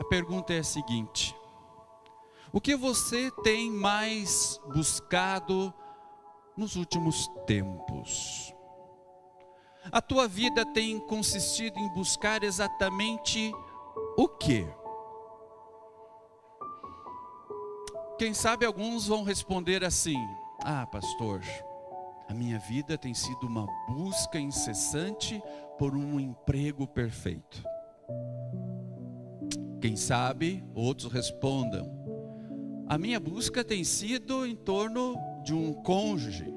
A pergunta é a seguinte: o que você tem mais buscado nos últimos tempos? A tua vida tem consistido em buscar exatamente o que? Quem sabe alguns vão responder assim: Ah, pastor, a minha vida tem sido uma busca incessante por um emprego perfeito. Quem sabe outros respondam: A minha busca tem sido em torno de um cônjuge,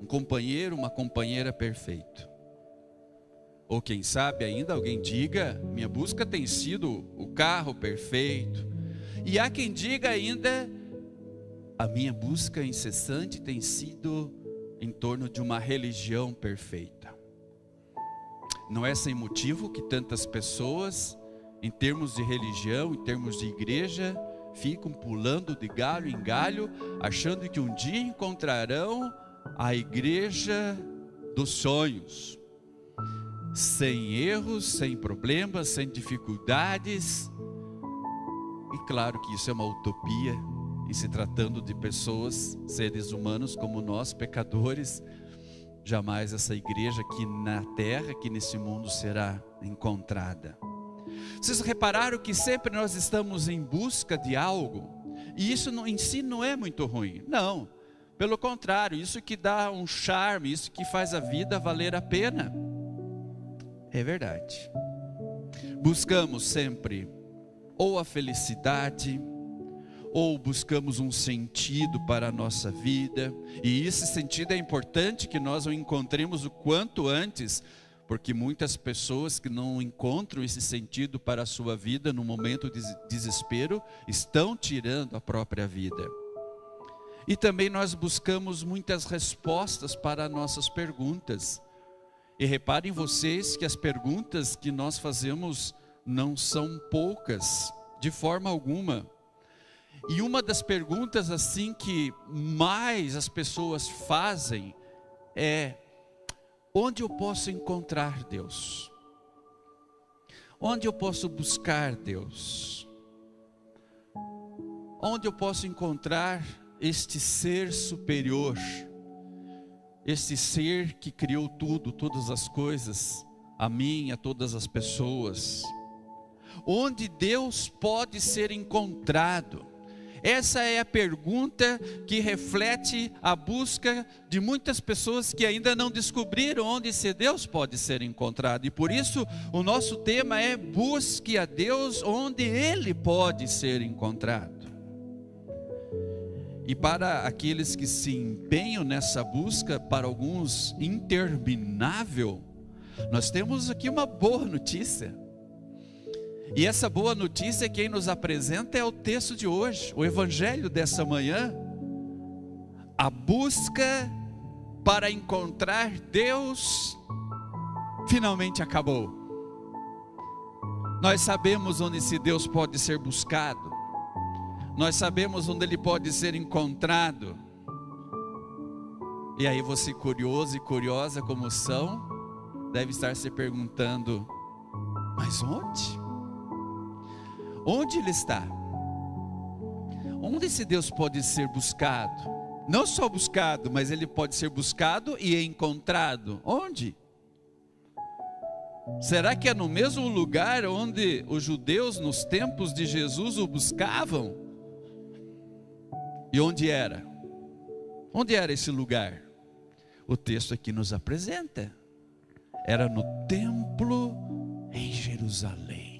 um companheiro, uma companheira perfeito. Ou quem sabe ainda alguém diga: Minha busca tem sido o carro perfeito. E há quem diga ainda: A minha busca incessante tem sido em torno de uma religião perfeita. Não é sem motivo que tantas pessoas, em termos de religião, em termos de igreja, ficam pulando de galho em galho, achando que um dia encontrarão a igreja dos sonhos, sem erros, sem problemas, sem dificuldades. E claro que isso é uma utopia, em se tratando de pessoas, seres humanos como nós, pecadores, jamais essa igreja aqui na terra, aqui nesse mundo será encontrada. Vocês repararam que sempre nós estamos em busca de algo, e isso em si não é muito ruim, não, pelo contrário, isso que dá um charme, isso que faz a vida valer a pena, é verdade. Buscamos sempre ou a felicidade, ou buscamos um sentido para a nossa vida, e esse sentido é importante que nós o encontremos o quanto antes, porque muitas pessoas que não encontram esse sentido para a sua vida no momento de desespero estão tirando a própria vida. E também nós buscamos muitas respostas para nossas perguntas. E reparem vocês que as perguntas que nós fazemos não são poucas, de forma alguma. E uma das perguntas assim que mais as pessoas fazem é: onde eu posso encontrar Deus? Onde eu posso buscar Deus? Onde eu posso encontrar este ser superior? Este ser que criou tudo, todas as coisas, a mim, a todas as pessoas. Onde Deus pode ser encontrado? Essa é a pergunta que reflete a busca de muitas pessoas que ainda não descobriram onde esse Deus pode ser encontrado. E por isso o nosso tema é busque a Deus onde ele pode ser encontrado. E para aqueles que se empenham nessa busca, para alguns interminável, nós temos aqui uma boa notícia. E essa boa notícia quem nos apresenta é o texto de hoje, o evangelho dessa manhã. A busca para encontrar Deus finalmente acabou. Nós sabemos onde esse Deus pode ser buscado. Nós sabemos onde ele pode ser encontrado. E aí você curioso e curiosa como são, deve estar se perguntando: mas onde? Onde ele está? Onde esse Deus pode ser buscado? Não só buscado, mas ele pode ser buscado e encontrado. Onde? Será que é no mesmo lugar onde os judeus nos tempos de Jesus o buscavam? E onde era? Onde era esse lugar? O texto aqui nos apresenta. Era no templo em Jerusalém.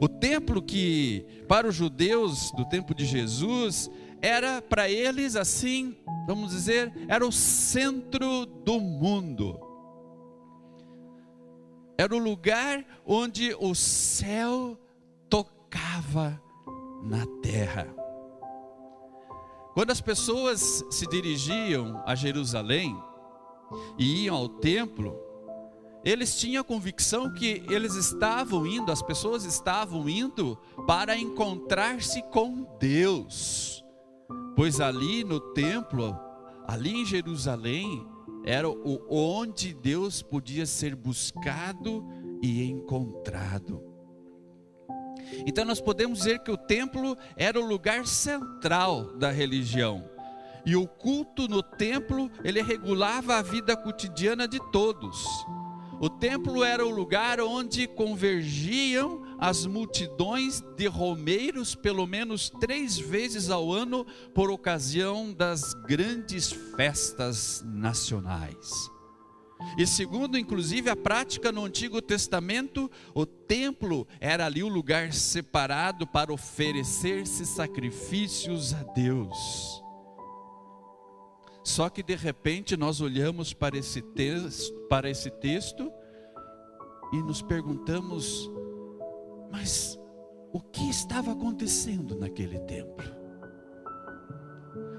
O templo que para os judeus do tempo de Jesus era para eles assim, vamos dizer, era o centro do mundo. Era o lugar onde o céu tocava na terra. Quando as pessoas se dirigiam a Jerusalém e iam ao templo, eles tinham a convicção que eles estavam indo, as pessoas estavam indo para encontrar-se com Deus, pois ali no templo, ali em Jerusalém, era o onde Deus podia ser buscado e encontrado. Então nós podemos dizer que o templo era o lugar central da religião. E o culto no templo, ele regulava a vida cotidiana de todos. O templo era o lugar onde convergiam as multidões de romeiros pelo menos três vezes ao ano por ocasião das grandes festas nacionais. E segundo, inclusive, a prática no Antigo Testamento, o templo era ali o lugar separado para oferecer-se sacrifícios a Deus. Só que de repente nós olhamos para esse texto, para esse texto e nos perguntamos: mas o que estava acontecendo naquele templo?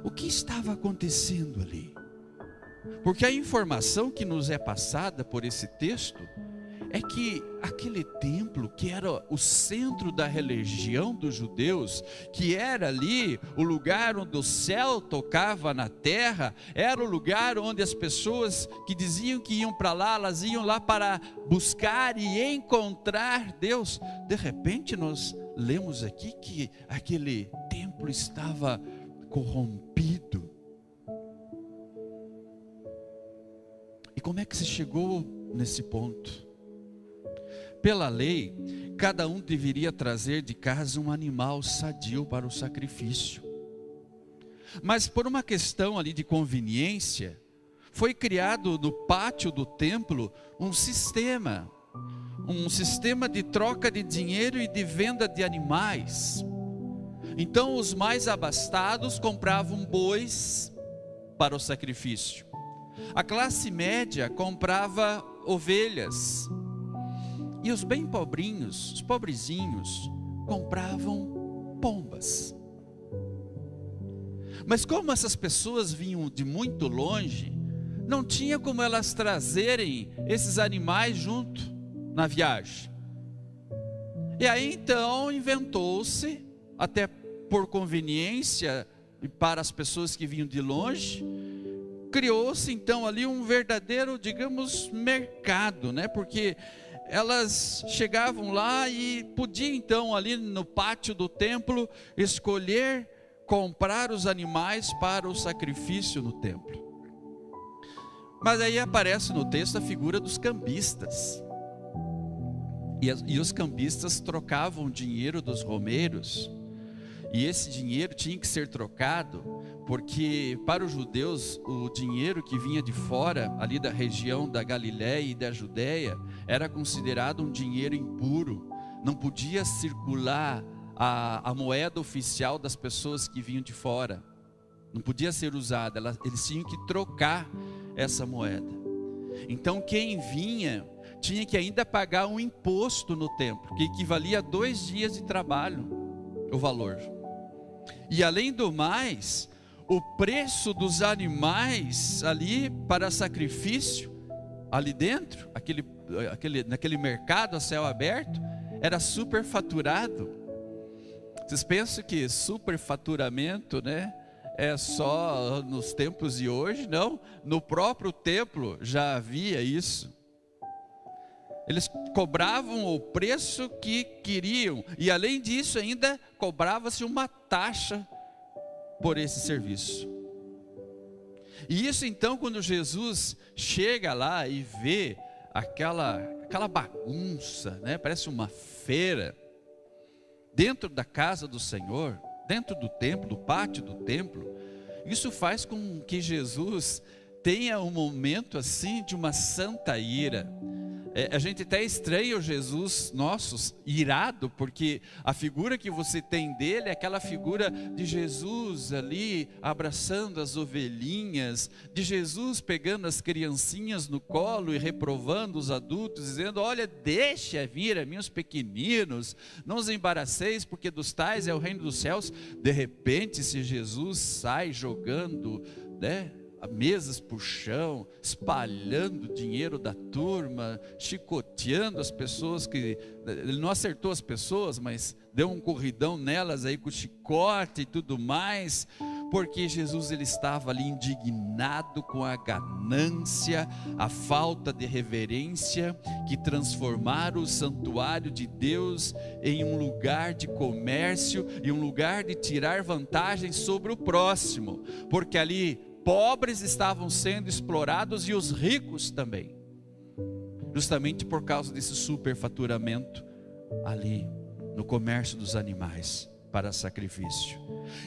O que estava acontecendo ali? Porque a informação que nos é passada por esse texto é que aquele templo, que era o centro da religião dos judeus, que era ali o lugar onde o céu tocava na terra, era o lugar onde as pessoas que diziam que iam para lá, elas iam lá para buscar e encontrar Deus. De repente, nós lemos aqui que aquele templo estava corrompido. E como é que se chegou nesse ponto? Pela lei, cada um deveria trazer de casa um animal sadio para o sacrifício. Mas por uma questão ali de conveniência, foi criado no pátio do templo um sistema, um sistema de troca de dinheiro e de venda de animais. Então os mais abastados compravam bois para o sacrifício. A classe média comprava ovelhas e os bem pobrinhos, os pobrezinhos, compravam pombas. Mas como essas pessoas vinham de muito longe, não tinha como elas trazerem esses animais junto na viagem. E aí então inventou-se, até por conveniência e para as pessoas que vinham de longe, criou-se então ali um verdadeiro, digamos, mercado, né? Porque elas chegavam lá e podiam então ali no pátio do templo escolher comprar os animais para o sacrifício no templo. Mas aí aparece no texto a figura dos cambistas. E, os cambistas trocavam o dinheiro dos romeiros, e esse dinheiro tinha que ser trocado porque para os judeus o dinheiro que vinha de fora, ali da região da Galiléia e da Judéia, era considerado um dinheiro impuro, não podia circular a, a moeda oficial das pessoas que vinham de fora, não podia ser usada, eles tinham que trocar essa moeda. Então quem vinha tinha que ainda pagar um imposto no templo, que equivalia a dois dias de trabalho, o valor. E além do mais, o preço dos animais ali para sacrifício, ali dentro, aquele, aquele, naquele mercado a céu aberto, era superfaturado. Vocês pensam que superfaturamento, né? É só nos tempos de hoje? Não, no próprio templo já havia isso. Eles cobravam o preço que queriam, e além disso, ainda cobrava-se uma taxa por esse serviço. E isso então, quando Jesus chega lá e vê aquela, aquela bagunça, né? parece uma feira, dentro da casa do Senhor, dentro do templo, do pátio do templo, isso faz com que Jesus tenha um momento assim de uma santa ira é, a gente até estranha o Jesus nosso irado, porque a figura que você tem dele é aquela figura de Jesus ali abraçando as ovelhinhas, de Jesus pegando as criancinhas no colo e reprovando os adultos, dizendo: Olha, deixa vir a meus pequeninos, não os embaraceis, porque dos tais é o reino dos céus. De repente, se Jesus sai jogando, né? Mesas por chão, espalhando dinheiro da turma, chicoteando as pessoas que ele não acertou as pessoas, mas deu um corridão nelas aí com chicote e tudo mais, porque Jesus ele estava ali indignado com a ganância, a falta de reverência que transformaram o santuário de Deus em um lugar de comércio e um lugar de tirar vantagem sobre o próximo, porque ali pobres estavam sendo explorados e os ricos também, justamente por causa desse superfaturamento ali no comércio dos animais para sacrifício.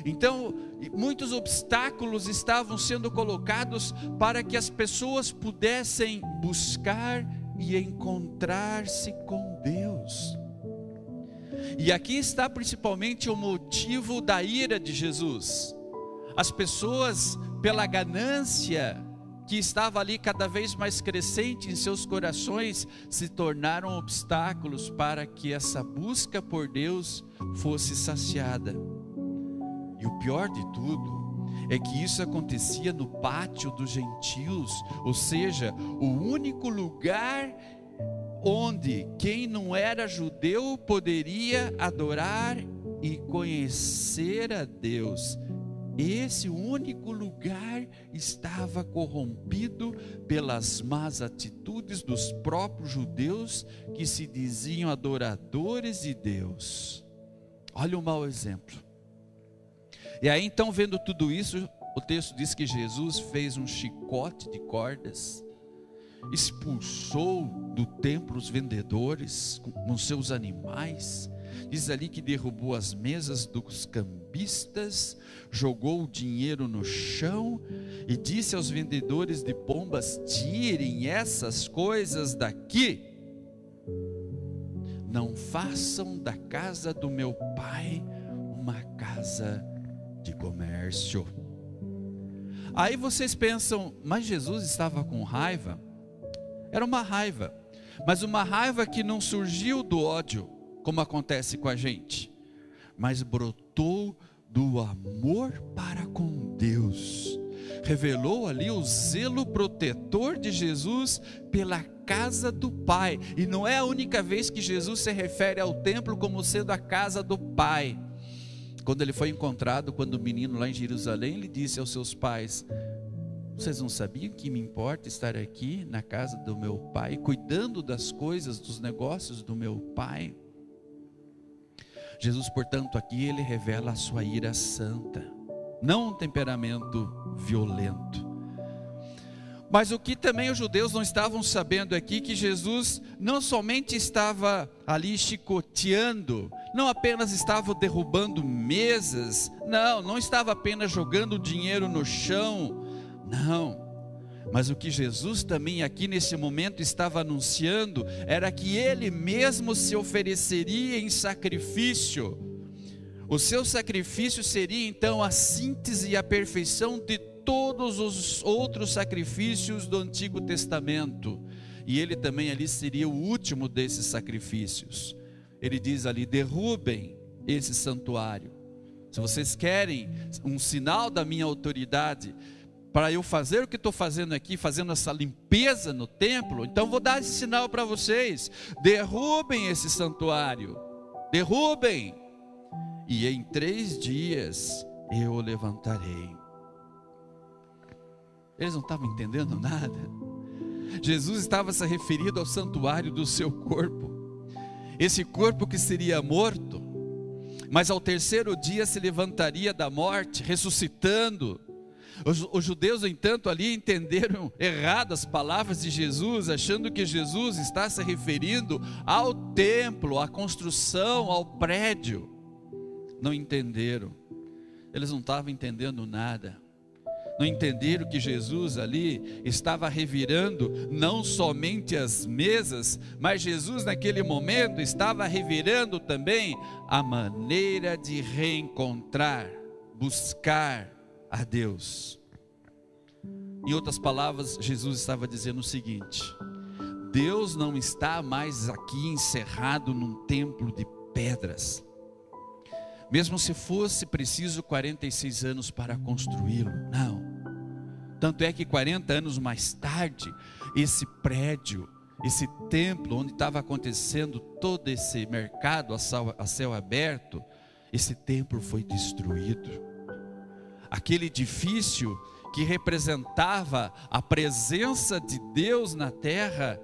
Então, muitos obstáculos estavam sendo colocados para que as pessoas pudessem buscar e encontrar-se com Deus. E aqui está principalmente o motivo da ira de Jesus. As pessoas, pela ganância que estava ali cada vez mais crescente em seus corações, se tornaram obstáculos para que essa busca por Deus fosse saciada. E o pior de tudo é que isso acontecia no pátio dos gentios, ou seja, o único lugar onde quem não era judeu poderia adorar e conhecer a Deus esse único lugar estava corrompido pelas más atitudes dos próprios judeus que se diziam adoradores de Deus. Olha um mau exemplo. E aí, então, vendo tudo isso, o texto diz que Jesus fez um chicote de cordas, expulsou do templo os vendedores com seus animais, Diz ali que derrubou as mesas dos cambistas, jogou o dinheiro no chão e disse aos vendedores de pombas: tirem essas coisas daqui. Não façam da casa do meu pai uma casa de comércio. Aí vocês pensam, mas Jesus estava com raiva? Era uma raiva, mas uma raiva que não surgiu do ódio, como acontece com a gente, mas brotou do amor para com Deus. Revelou ali o zelo protetor de Jesus pela casa do Pai. E não é a única vez que Jesus se refere ao templo como sendo a casa do Pai. Quando ele foi encontrado, quando o menino lá em Jerusalém, ele disse aos seus pais: Vocês não sabiam que me importa estar aqui na casa do meu pai, cuidando das coisas, dos negócios do meu pai? Jesus, portanto, aqui ele revela a sua ira santa, não um temperamento violento. Mas o que também os judeus não estavam sabendo aqui que Jesus não somente estava ali chicoteando, não apenas estava derrubando mesas, não, não estava apenas jogando dinheiro no chão, não. Mas o que Jesus também aqui nesse momento estava anunciando era que ele mesmo se ofereceria em sacrifício. O seu sacrifício seria então a síntese e a perfeição de todos os outros sacrifícios do Antigo Testamento. E ele também ali seria o último desses sacrifícios. Ele diz ali: derrubem esse santuário. Se vocês querem um sinal da minha autoridade, para eu fazer o que estou fazendo aqui, fazendo essa limpeza no templo, então vou dar esse sinal para vocês: derrubem esse santuário, derrubem, e em três dias eu o levantarei. Eles não estavam entendendo nada. Jesus estava se referindo ao santuário do seu corpo, esse corpo que seria morto, mas ao terceiro dia se levantaria da morte, ressuscitando os, os, judeus, entanto, ali entenderam errado as palavras de Jesus, achando que Jesus está se referindo ao templo, à construção, ao prédio. Não entenderam, eles não estavam entendendo nada. Não entenderam que Jesus ali estava revirando não somente as mesas, mas Jesus naquele momento estava revirando também a maneira de reencontrar, buscar, a Deus. Em outras palavras, Jesus estava dizendo o seguinte: Deus não está mais aqui encerrado num templo de pedras. Mesmo se fosse preciso 46 anos para construí-lo, não. Tanto é que 40 anos mais tarde, esse prédio, esse templo onde estava acontecendo todo esse mercado a céu, céu aberto, esse templo foi destruído aquele edifício que representava a presença de Deus na terra,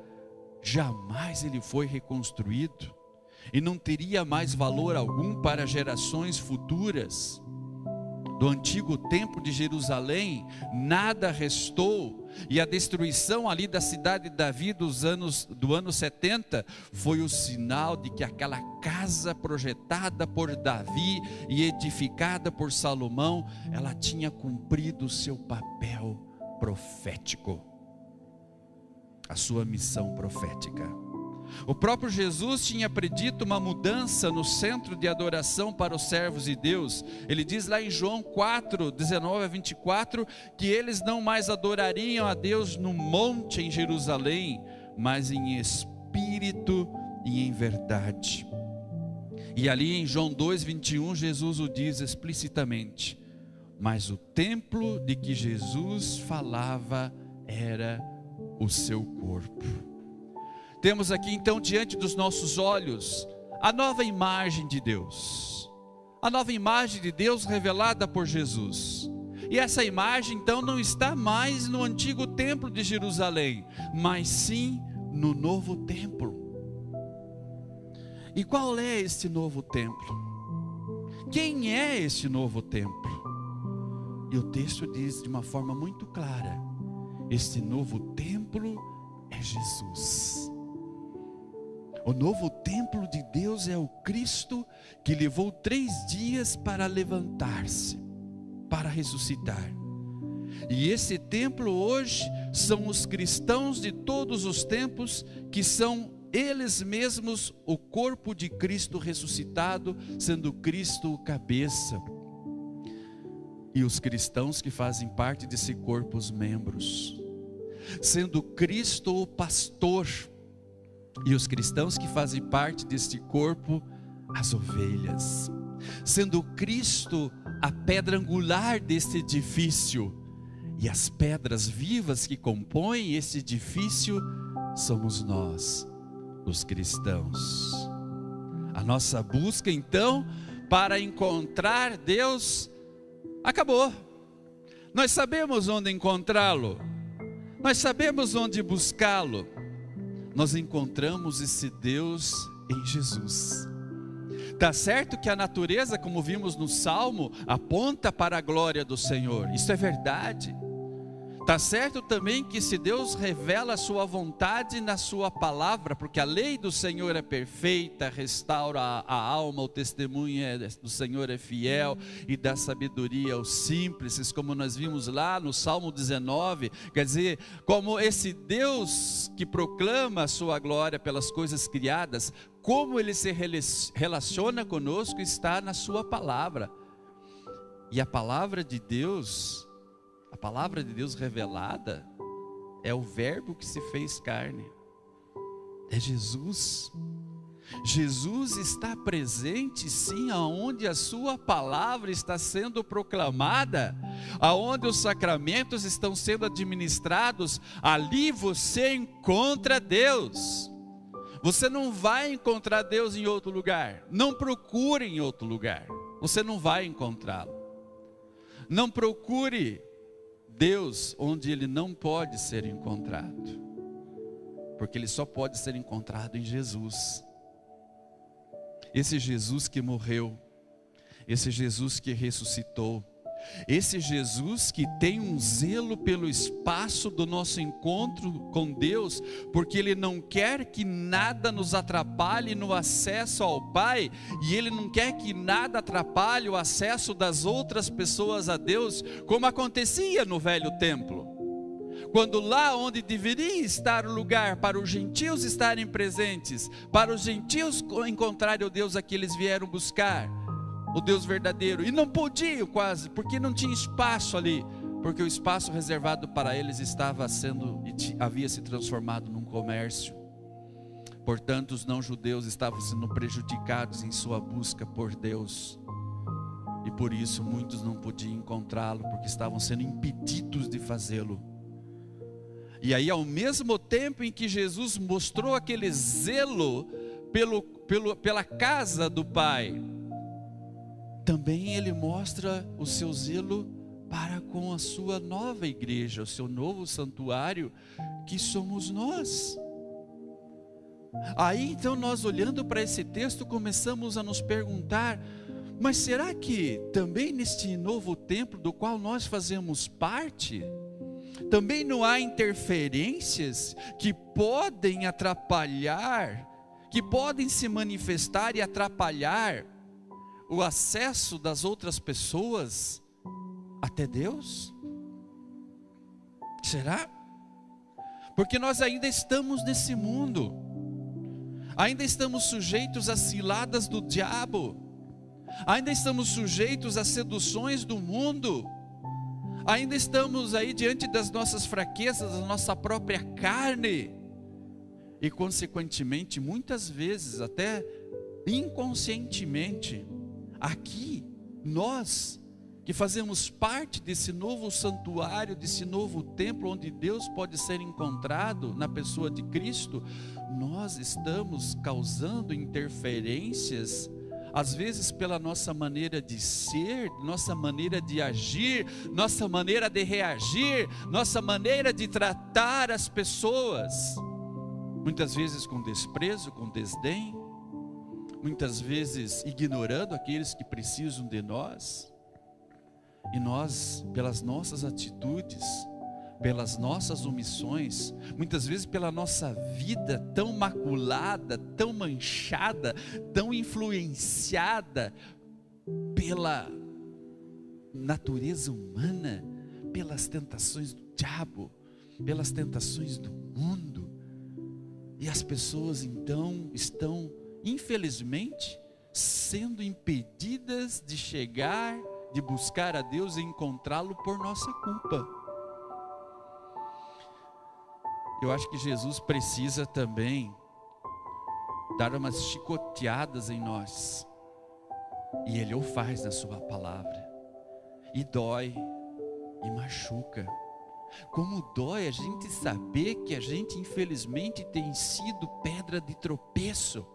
jamais ele foi reconstruído e não teria mais valor algum para gerações futuras. Do antigo templo de Jerusalém, nada restou, e a destruição ali da cidade de Davi dos anos, do ano 70 foi o sinal de que aquela casa projetada por Davi e edificada por Salomão, ela tinha cumprido o seu papel profético, a sua missão profética. O próprio Jesus tinha predito uma mudança no centro de adoração para os servos de Deus. Ele diz lá em João 4, 19 a 24, que eles não mais adorariam a Deus no monte em Jerusalém, mas em espírito e em verdade. E ali em João 2, 21, Jesus o diz explicitamente: Mas o templo de que Jesus falava era o seu corpo. Temos aqui então diante dos nossos olhos a nova imagem de Deus, a nova imagem de Deus revelada por Jesus. E essa imagem então não está mais no antigo templo de Jerusalém, mas sim no novo templo. E qual é este novo templo? Quem é este novo templo? E o texto diz de uma forma muito clara: este novo templo é Jesus. O novo templo de Deus é o Cristo que levou três dias para levantar-se, para ressuscitar. E esse templo hoje são os cristãos de todos os tempos, que são eles mesmos o corpo de Cristo ressuscitado, sendo Cristo o cabeça. E os cristãos que fazem parte desse corpo, os membros, sendo Cristo o pastor, e os cristãos que fazem parte deste corpo, as ovelhas, sendo Cristo a pedra angular deste edifício, e as pedras vivas que compõem este edifício somos nós, os cristãos. A nossa busca então para encontrar Deus acabou. Nós sabemos onde encontrá-lo, nós sabemos onde buscá-lo nós encontramos esse Deus em Jesus. Tá certo que a natureza, como vimos no Salmo, aponta para a glória do Senhor. Isso é verdade. Tá certo também que se Deus revela a sua vontade na sua palavra, porque a lei do Senhor é perfeita, restaura a, alma, o testemunho é, do Senhor é fiel e dá sabedoria aos simples, como nós vimos lá no Salmo 19, quer dizer, como esse Deus que proclama a sua glória pelas coisas criadas, como ele se relaciona conosco está na sua palavra. E a palavra de Deus a palavra de Deus revelada é o Verbo que se fez carne, é Jesus. Jesus está presente sim aonde a sua palavra está sendo proclamada, aonde os sacramentos estão sendo administrados, ali você encontra Deus. Você não vai encontrar Deus em outro lugar. Não procure em outro lugar. Você não vai encontrá-lo. Não procure Deus onde ele não pode ser encontrado, porque ele só pode ser encontrado em Jesus. Esse Jesus que morreu, esse Jesus que ressuscitou, esse Jesus que tem um zelo pelo espaço do nosso encontro com Deus, porque Ele não quer que nada nos atrapalhe no acesso ao Pai, e Ele não quer que nada atrapalhe o acesso das outras pessoas a Deus, como acontecia no velho templo. Quando lá onde deveria estar o lugar para os gentios estarem presentes, para os gentios encontrarem o Deus a que eles vieram buscar, o Deus verdadeiro. E não podiam quase, porque não tinha espaço ali, porque o espaço reservado para eles estava sendo havia se transformado num comércio. Portanto, os não-judeus estavam sendo prejudicados em sua busca por Deus. E por isso muitos não podiam encontrá-lo, porque estavam sendo impedidos de fazê-lo. E aí, ao mesmo tempo em que Jesus mostrou aquele zelo pelo, pelo, pela casa do Pai, também ele mostra o seu zelo para com a sua nova igreja, o seu novo santuário, que somos nós. Aí então nós olhando para esse texto começamos a nos perguntar: mas será que também neste novo templo do qual nós fazemos parte, também não há interferências que podem atrapalhar, que podem se manifestar e atrapalhar o acesso das outras pessoas até Deus? Será? Porque nós ainda estamos nesse mundo, ainda estamos sujeitos às ciladas do diabo, ainda estamos sujeitos às seduções do mundo, ainda estamos aí diante das nossas fraquezas, da nossa própria carne, e consequentemente, muitas vezes, até inconscientemente, aqui, nós que fazemos parte desse novo santuário, desse novo templo onde Deus pode ser encontrado na pessoa de Cristo, nós estamos causando interferências, às vezes pela nossa maneira de ser, nossa maneira de agir, nossa maneira de reagir, nossa maneira de tratar as pessoas, muitas vezes com desprezo, com desdém, muitas vezes ignorando aqueles que precisam de nós. E nós, pelas nossas atitudes, pelas nossas omissões, muitas vezes pela nossa vida tão maculada, tão manchada, tão influenciada pela natureza humana, pelas tentações do diabo, pelas tentações do mundo. E as pessoas então estão, infelizmente, sendo impedidas de chegar de buscar a Deus e encontrá-lo por nossa culpa. Eu acho que Jesus precisa também dar umas chicoteadas em nós. E Ele o faz na Sua palavra. E dói, e machuca. Como dói a gente saber que a gente, infelizmente, tem sido pedra de tropeço.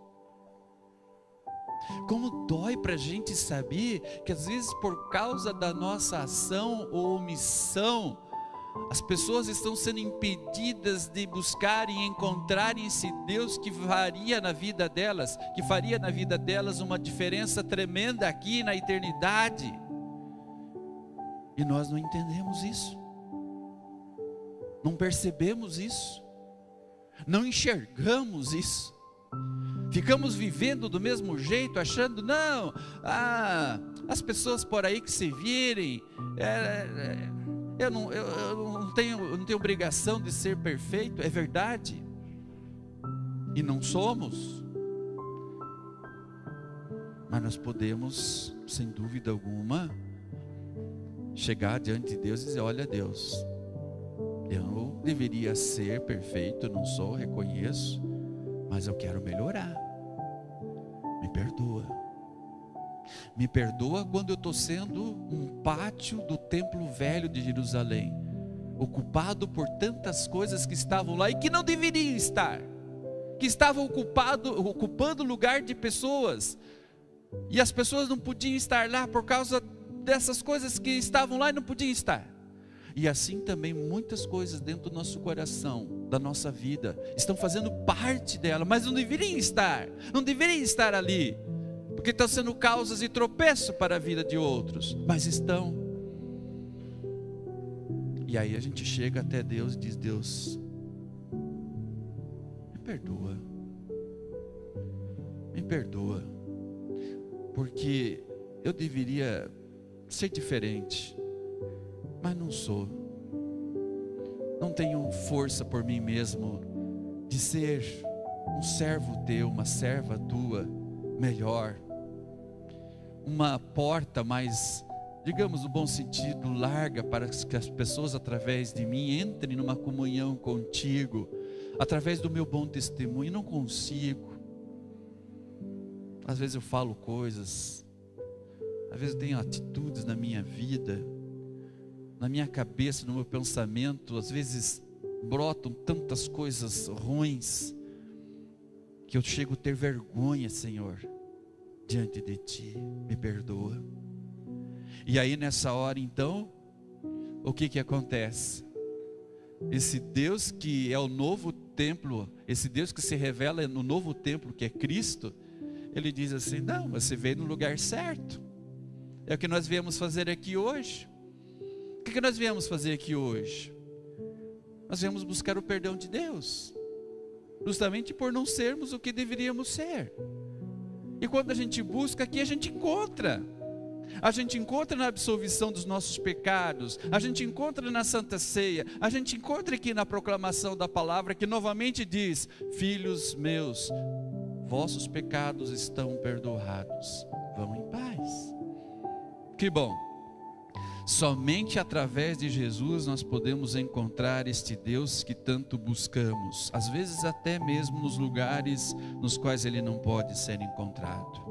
Como dói para a gente saber que às vezes por causa da nossa ação ou omissão, as pessoas estão sendo impedidas de buscarem e encontrarem esse Deus que faria na vida delas, que faria na vida delas uma diferença tremenda aqui na eternidade. E nós não entendemos isso, não percebemos isso, não enxergamos isso. Ficamos vivendo do mesmo jeito, achando, não, ah, as pessoas por aí que se virem, é, é, eu, não, eu, eu, não tenho, eu não tenho obrigação de ser perfeito, é verdade, e não somos, mas nós podemos, sem dúvida alguma, chegar diante de Deus e dizer: Olha, Deus, eu deveria ser perfeito, não sou, reconheço, mas eu quero melhorar. Me perdoa. Me perdoa quando eu estou sendo um pátio do templo velho de Jerusalém, ocupado por tantas coisas que estavam lá e que não deveriam estar, que estavam ocupado, ocupando lugar de pessoas, e as pessoas não podiam estar lá por causa dessas coisas que estavam lá e não podiam estar. E assim também muitas coisas dentro do nosso coração, da nossa vida, estão fazendo parte dela, mas não deveriam estar, não deveriam estar ali, porque estão sendo causas e tropeço para a vida de outros, mas estão. E aí a gente chega até Deus e diz: Deus, me perdoa, me perdoa, porque eu deveria ser diferente mas não sou. Não tenho força por mim mesmo de ser um servo teu, uma serva tua melhor. Uma porta mais, digamos no bom sentido, larga para que as pessoas através de mim entrem numa comunhão contigo, através do meu bom testemunho. Não consigo. Às vezes eu falo coisas, às vezes eu tenho atitudes na minha vida na minha cabeça, no meu pensamento, às vezes brotam tantas coisas ruins que eu chego a ter vergonha, Senhor, diante de Ti. Me perdoa. E aí nessa hora então, o que que acontece? Esse Deus que é o novo templo, esse Deus que se revela no novo templo que é Cristo, ele diz assim: Não, você veio no lugar certo. É o que nós viemos fazer aqui hoje. Que nós viemos fazer aqui hoje? Nós viemos buscar o perdão de Deus, justamente por não sermos o que deveríamos ser. E quando a gente busca aqui, a gente encontra. A gente encontra na absolvição dos nossos pecados, a gente encontra na Santa Ceia, a gente encontra aqui na proclamação da palavra que novamente diz: Filhos meus, vossos pecados estão perdoados, vão em paz. Que bom. Somente através de Jesus nós podemos encontrar este Deus que tanto buscamos, às vezes até mesmo nos lugares nos quais ele não pode ser encontrado.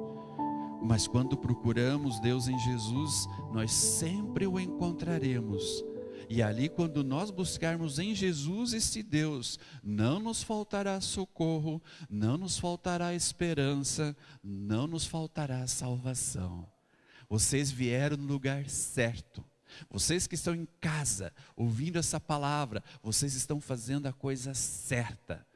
Mas quando procuramos Deus em Jesus, nós sempre o encontraremos. E ali, quando nós buscarmos em Jesus este Deus, não nos faltará socorro, não nos faltará esperança, não nos faltará salvação. Vocês vieram no lugar certo. Vocês que estão em casa, ouvindo essa palavra, vocês estão fazendo a coisa certa.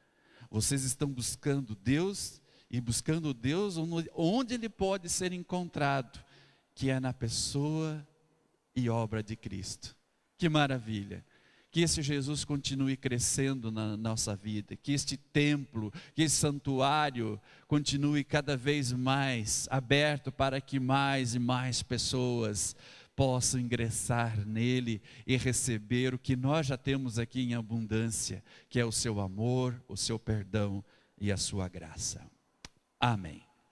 Vocês estão buscando Deus e buscando Deus onde Ele pode ser encontrado, que é na pessoa e obra de Cristo. Que maravilha! Que esse Jesus continue crescendo na nossa vida, que este templo, que esse santuário continue cada vez mais aberto para que mais e mais pessoas possam ingressar nele e receber o que nós já temos aqui em abundância, que é o seu amor, o seu perdão e a sua graça. Amém.